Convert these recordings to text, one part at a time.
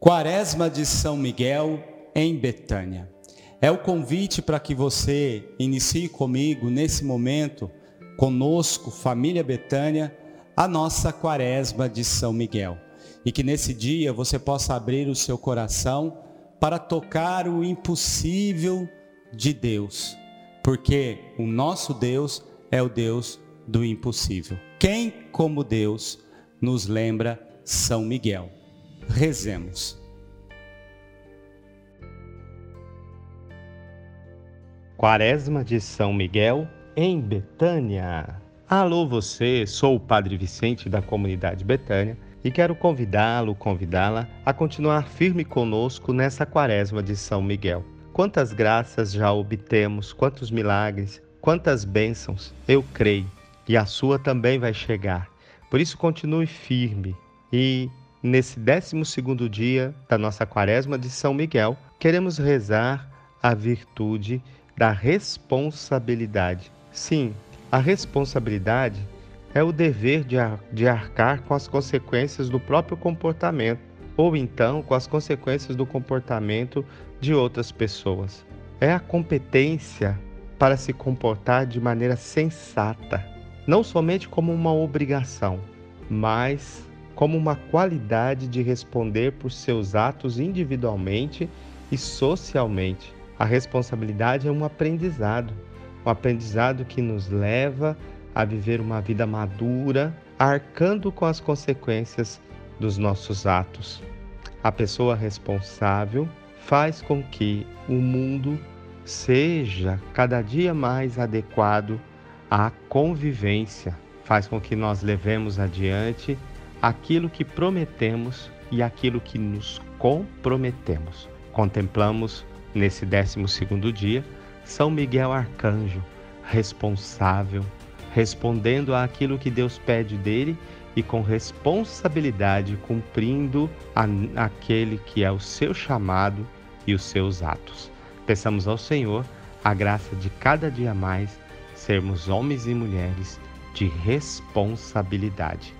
Quaresma de São Miguel em Betânia. É o convite para que você inicie comigo nesse momento, conosco, família Betânia, a nossa Quaresma de São Miguel. E que nesse dia você possa abrir o seu coração para tocar o impossível de Deus, porque o nosso Deus é o Deus do impossível. Quem, como Deus, nos lembra São Miguel? Rezemos. Quaresma de São Miguel, em Betânia. Alô você, sou o Padre Vicente da comunidade Betânia e quero convidá-lo, convidá-la a continuar firme conosco nessa Quaresma de São Miguel. Quantas graças já obtemos, quantos milagres, quantas bênçãos, eu creio, e a sua também vai chegar. Por isso continue firme e Nesse 12 dia da nossa quaresma de São Miguel, queremos rezar a virtude da responsabilidade. Sim, a responsabilidade é o dever de, ar de arcar com as consequências do próprio comportamento, ou então com as consequências do comportamento de outras pessoas. É a competência para se comportar de maneira sensata, não somente como uma obrigação, mas como uma qualidade de responder por seus atos individualmente e socialmente. A responsabilidade é um aprendizado, um aprendizado que nos leva a viver uma vida madura, arcando com as consequências dos nossos atos. A pessoa responsável faz com que o mundo seja cada dia mais adequado à convivência, faz com que nós levemos adiante aquilo que prometemos e aquilo que nos comprometemos. Contemplamos nesse 12 dia São Miguel Arcanjo, responsável, respondendo àquilo que Deus pede dele e com responsabilidade cumprindo a, aquele que é o seu chamado e os seus atos. Peçamos ao Senhor a graça de cada dia mais sermos homens e mulheres de responsabilidade.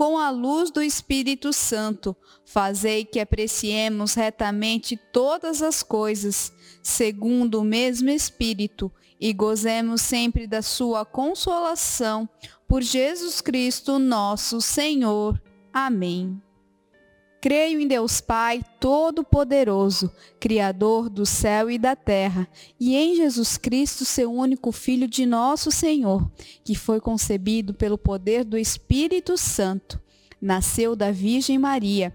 com a luz do Espírito Santo, fazei que apreciemos retamente todas as coisas, segundo o mesmo Espírito, e gozemos sempre da sua consolação, por Jesus Cristo nosso Senhor. Amém. Creio em Deus Pai Todo-Poderoso, Criador do céu e da terra, e em Jesus Cristo, seu único Filho de nosso Senhor, que foi concebido pelo poder do Espírito Santo. Nasceu da Virgem Maria,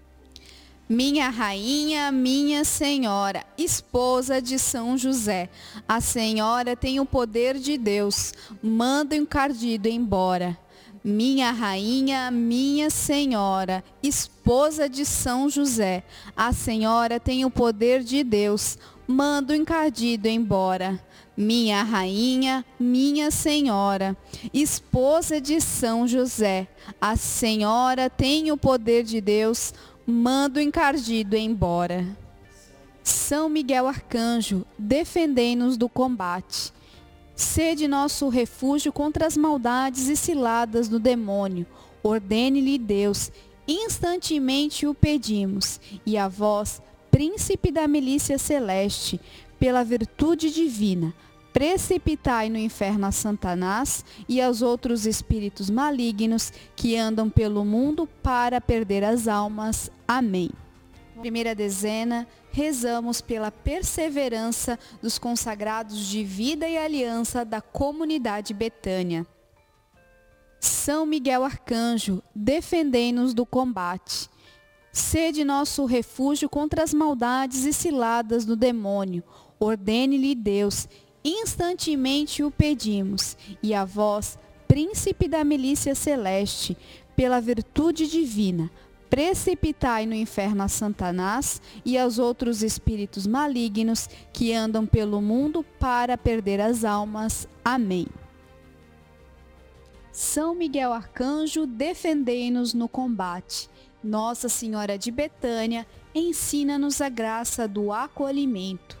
Minha rainha, minha senhora, esposa de São José, a senhora tem o poder de Deus, manda o encardido embora. Minha rainha, minha senhora, esposa de São José, a senhora tem o poder de Deus, manda o encardido embora. Minha rainha, minha senhora, esposa de São José, a senhora tem o poder de Deus, manda o encardido embora. São Miguel Arcanjo, defendei-nos do combate. Sede nosso refúgio contra as maldades e ciladas do demônio. Ordene-lhe Deus, instantemente o pedimos. E a vós, príncipe da milícia celeste, pela virtude divina, precipitai no inferno a Satanás e aos outros espíritos malignos que andam pelo mundo para perder as almas. Amém. Primeira dezena, rezamos pela perseverança dos consagrados de vida e aliança da comunidade Betânia. São Miguel Arcanjo, defendei-nos do combate. Sede nosso refúgio contra as maldades e ciladas do demônio. Ordene-lhe Deus instantemente o pedimos, e a vós, príncipe da milícia celeste, pela virtude divina, precipitai no inferno a Satanás e aos outros espíritos malignos que andam pelo mundo para perder as almas. Amém. São Miguel Arcanjo, defendei-nos no combate. Nossa Senhora de Betânia, ensina-nos a graça do acolhimento.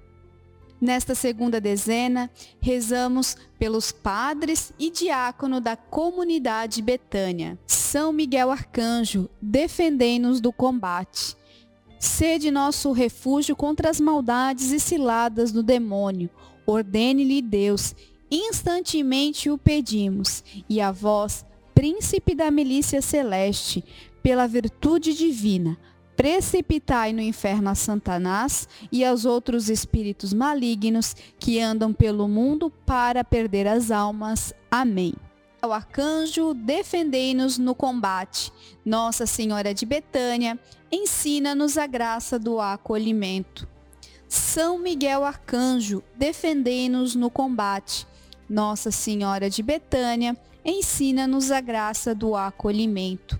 Nesta segunda dezena, rezamos pelos padres e diácono da comunidade Betânia. São Miguel Arcanjo, defendei-nos do combate. Sede nosso refúgio contra as maldades e ciladas do demônio. Ordene-lhe Deus, instantemente o pedimos. E a vós, príncipe da milícia celeste, pela virtude divina, precipitai no inferno a Satanás e aos outros espíritos malignos que andam pelo mundo para perder as almas. Amém. O arcanjo, defendei-nos no combate. Nossa Senhora de Betânia, ensina-nos a graça do acolhimento. São Miguel Arcanjo, defendei-nos no combate. Nossa Senhora de Betânia, ensina-nos a graça do acolhimento.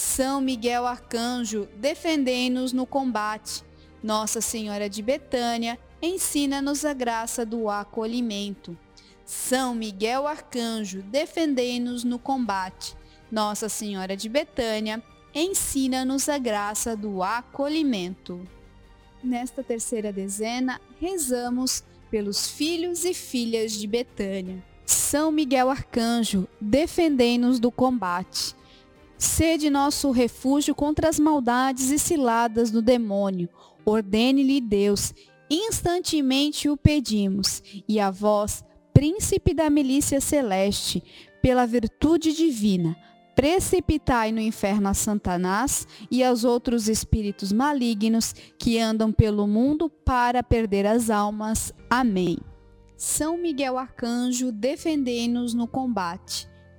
São Miguel Arcanjo, defendei-nos no combate. Nossa Senhora de Betânia, ensina-nos a graça do acolhimento. São Miguel Arcanjo, defendei-nos no combate. Nossa Senhora de Betânia, ensina-nos a graça do acolhimento. Nesta terceira dezena, rezamos pelos filhos e filhas de Betânia. São Miguel Arcanjo, defendei-nos do combate. Sede nosso refúgio contra as maldades e ciladas do demônio. Ordene-lhe Deus, instantemente o pedimos, e a vós, príncipe da milícia celeste, pela virtude divina, precipitai no inferno a Satanás e aos outros espíritos malignos que andam pelo mundo para perder as almas. Amém. São Miguel Arcanjo, defendei-nos no combate.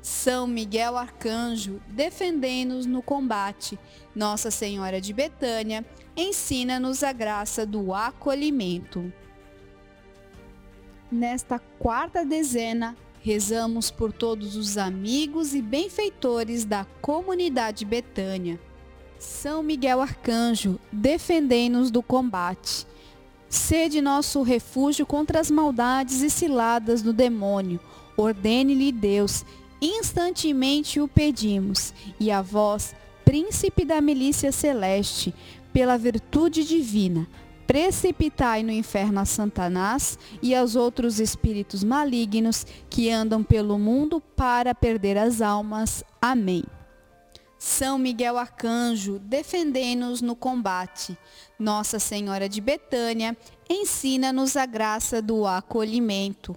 São Miguel Arcanjo, defendei-nos no combate. Nossa Senhora de Betânia, ensina-nos a graça do acolhimento. Nesta quarta dezena, rezamos por todos os amigos e benfeitores da comunidade Betânia são Miguel Arcanjo, defendei-nos do combate. Sede nosso refúgio contra as maldades e ciladas do demônio. Ordene-lhe Deus, instantemente o pedimos. E a vós, príncipe da milícia celeste, pela virtude divina, precipitai no inferno a Satanás e aos outros espíritos malignos que andam pelo mundo para perder as almas. Amém. São Miguel Arcanjo, defendei-nos no combate. Nossa Senhora de Betânia, ensina-nos a graça do acolhimento.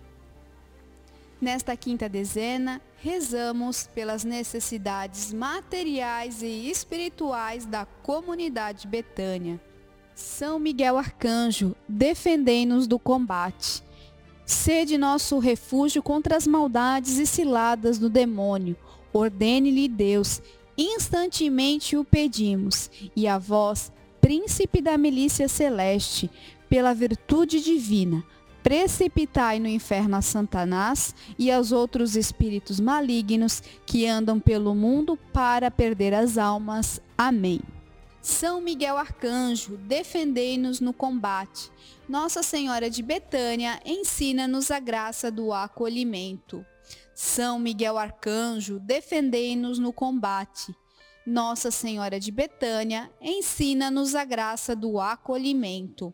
Nesta quinta dezena, rezamos pelas necessidades materiais e espirituais da comunidade Betânia. São Miguel Arcanjo, defendei-nos do combate. Sede nosso refúgio contra as maldades e ciladas do demônio. Ordene-lhe Deus instantemente o pedimos, e a vós, príncipe da milícia celeste, pela virtude divina, precipitai no inferno a Satanás e aos outros espíritos malignos que andam pelo mundo para perder as almas. Amém. São Miguel Arcanjo, defendei-nos no combate. Nossa Senhora de Betânia, ensina-nos a graça do acolhimento. São Miguel Arcanjo, defendei-nos no combate. Nossa Senhora de Betânia, ensina-nos a graça do acolhimento.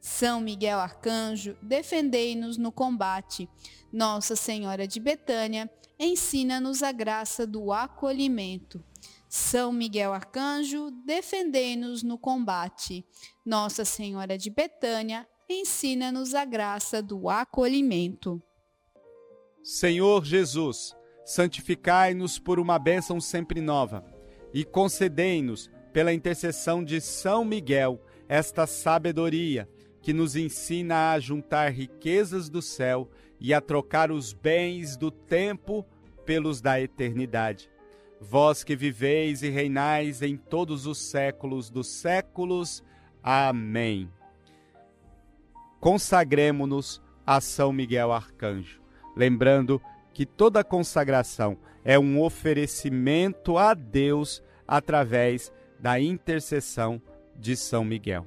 São Miguel Arcanjo, defendei-nos no combate. Nossa Senhora de Betânia, ensina-nos a graça do acolhimento. São Miguel Arcanjo, defendei-nos no combate. Nossa Senhora de Betânia, ensina-nos a graça do acolhimento. Senhor Jesus, santificai-nos por uma bênção sempre nova e concedei-nos, pela intercessão de São Miguel, esta sabedoria que nos ensina a juntar riquezas do céu e a trocar os bens do tempo pelos da eternidade vós que viveis e reinais em todos os séculos dos séculos. Amém. Consagremos-nos a São Miguel Arcanjo, lembrando que toda consagração é um oferecimento a Deus através da intercessão de São Miguel.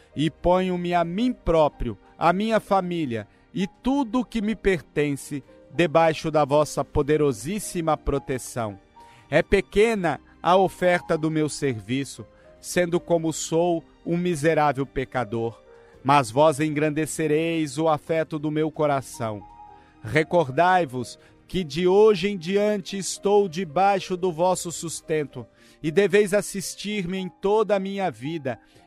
e ponho-me a mim próprio, a minha família e tudo o que me pertence debaixo da vossa poderosíssima proteção. É pequena a oferta do meu serviço, sendo como sou um miserável pecador, mas vós engrandecereis o afeto do meu coração. Recordai-vos que de hoje em diante estou debaixo do vosso sustento, e deveis assistir-me em toda a minha vida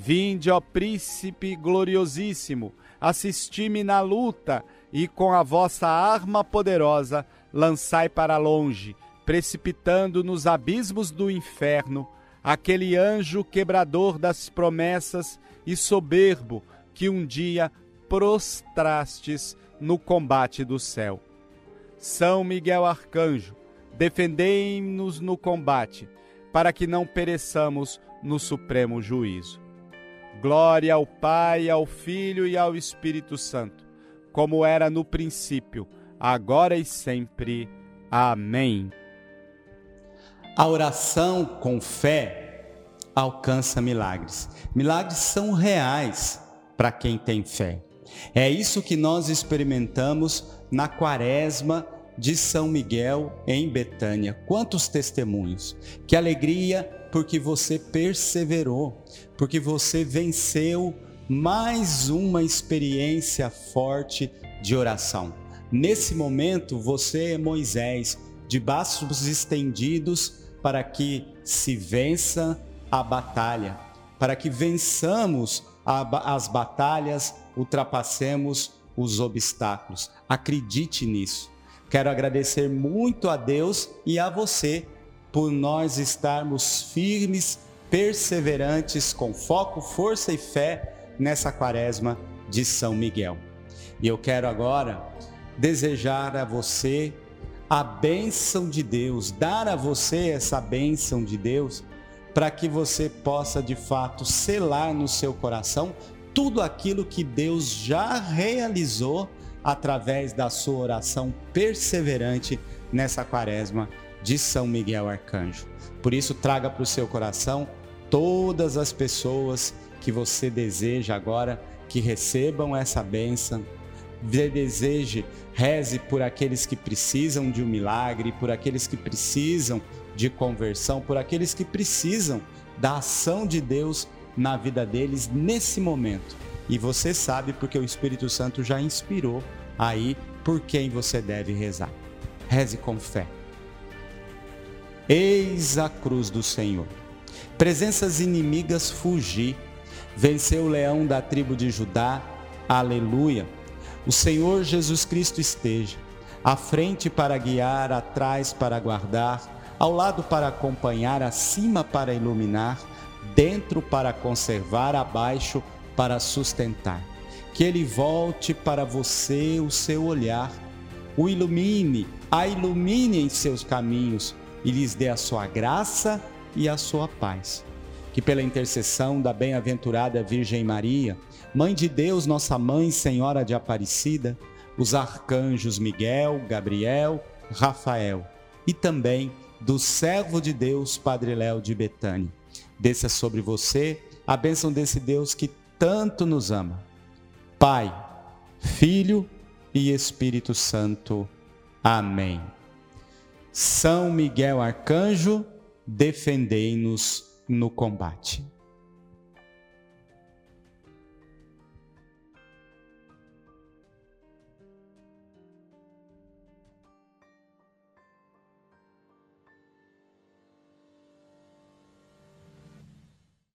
Vinde, ó Príncipe gloriosíssimo, assisti-me na luta e com a vossa arma poderosa lançai para longe, precipitando nos abismos do inferno, aquele anjo quebrador das promessas e soberbo que um dia prostrastes no combate do céu. São Miguel Arcanjo, defendei-nos no combate, para que não pereçamos no supremo juízo. Glória ao Pai, ao Filho e ao Espírito Santo como era no princípio, agora e sempre. Amém. A oração com fé alcança milagres. Milagres são reais para quem tem fé. É isso que nós experimentamos na quaresma de São Miguel em Betânia. Quantos testemunhos! Que alegria porque você perseverou, porque você venceu mais uma experiência forte de oração. Nesse momento, você é Moisés, de braços estendidos, para que se vença a batalha, para que vençamos a, as batalhas, ultrapassemos os obstáculos. Acredite nisso. Quero agradecer muito a Deus e a você por nós estarmos firmes, perseverantes, com foco, força e fé nessa quaresma de São Miguel. E eu quero agora desejar a você a bênção de Deus, dar a você essa bênção de Deus, para que você possa de fato selar no seu coração tudo aquilo que Deus já realizou através da sua oração perseverante nessa quaresma de São Miguel Arcanjo. Por isso, traga para o seu coração todas as pessoas que você deseja agora que recebam essa bênção. Deseje, reze por aqueles que precisam de um milagre, por aqueles que precisam de conversão, por aqueles que precisam da ação de Deus na vida deles nesse momento. E você sabe porque o Espírito Santo já inspirou aí por quem você deve rezar. Reze com fé. Eis a cruz do Senhor. Presenças inimigas fugir. Venceu o leão da tribo de Judá. Aleluia. O Senhor Jesus Cristo esteja à frente para guiar, atrás para guardar, ao lado para acompanhar, acima para iluminar, dentro para conservar, abaixo para sustentar. Que ele volte para você o seu olhar, o ilumine, a ilumine em seus caminhos e lhes dê a sua graça e a sua paz. Que pela intercessão da bem-aventurada Virgem Maria, Mãe de Deus, nossa Mãe, Senhora de Aparecida, os arcanjos Miguel, Gabriel, Rafael e também do servo de Deus, Padre Léo de Betânia. Desça sobre você a bênção desse Deus que tanto nos ama. Pai, Filho e Espírito Santo. Amém. São Miguel Arcanjo, defendei-nos no combate.